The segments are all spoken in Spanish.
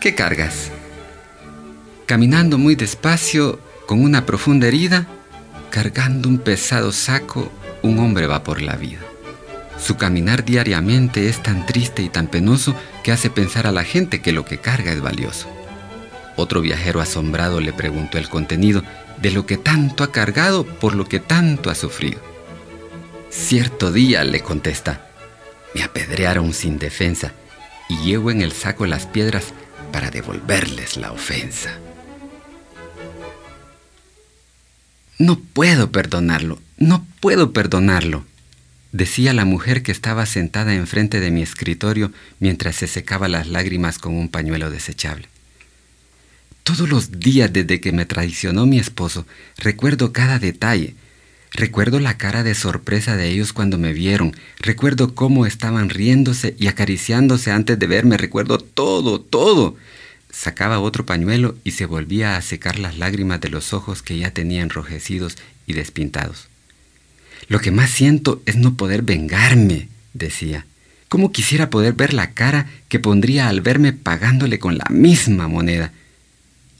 ¿Qué cargas? Caminando muy despacio, con una profunda herida, cargando un pesado saco, un hombre va por la vida. Su caminar diariamente es tan triste y tan penoso que hace pensar a la gente que lo que carga es valioso. Otro viajero asombrado le preguntó el contenido de lo que tanto ha cargado por lo que tanto ha sufrido. Cierto día, le contesta, me apedrearon sin defensa y llevo en el saco las piedras para devolverles la ofensa. No puedo perdonarlo, no puedo perdonarlo, decía la mujer que estaba sentada enfrente de mi escritorio mientras se secaba las lágrimas con un pañuelo desechable. Todos los días desde que me traicionó mi esposo, recuerdo cada detalle. Recuerdo la cara de sorpresa de ellos cuando me vieron. Recuerdo cómo estaban riéndose y acariciándose antes de verme. Recuerdo todo, todo. Sacaba otro pañuelo y se volvía a secar las lágrimas de los ojos que ya tenía enrojecidos y despintados. Lo que más siento es no poder vengarme, decía. ¿Cómo quisiera poder ver la cara que pondría al verme pagándole con la misma moneda?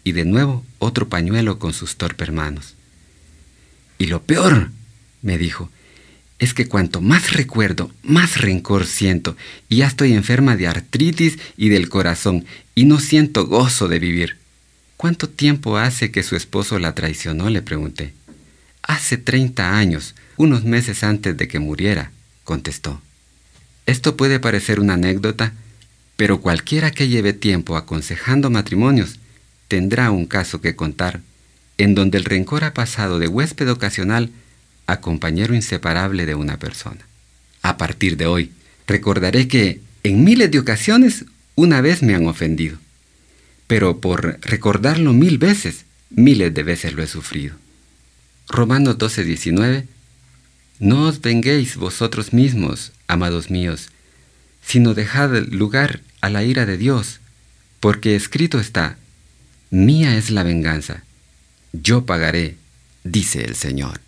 y de nuevo otro pañuelo con sus torpes manos. Y lo peor, me dijo, es que cuanto más recuerdo, más rencor siento, y ya estoy enferma de artritis y del corazón, y no siento gozo de vivir. ¿Cuánto tiempo hace que su esposo la traicionó? le pregunté. Hace treinta años, unos meses antes de que muriera, contestó. Esto puede parecer una anécdota, pero cualquiera que lleve tiempo aconsejando matrimonios tendrá un caso que contar en donde el rencor ha pasado de huésped ocasional a compañero inseparable de una persona. A partir de hoy, recordaré que en miles de ocasiones una vez me han ofendido, pero por recordarlo mil veces, miles de veces lo he sufrido. Romanos 12, 19 No os venguéis vosotros mismos, amados míos, sino dejad lugar a la ira de Dios, porque escrito está, Mía es la venganza, yo pagaré, dice el Señor.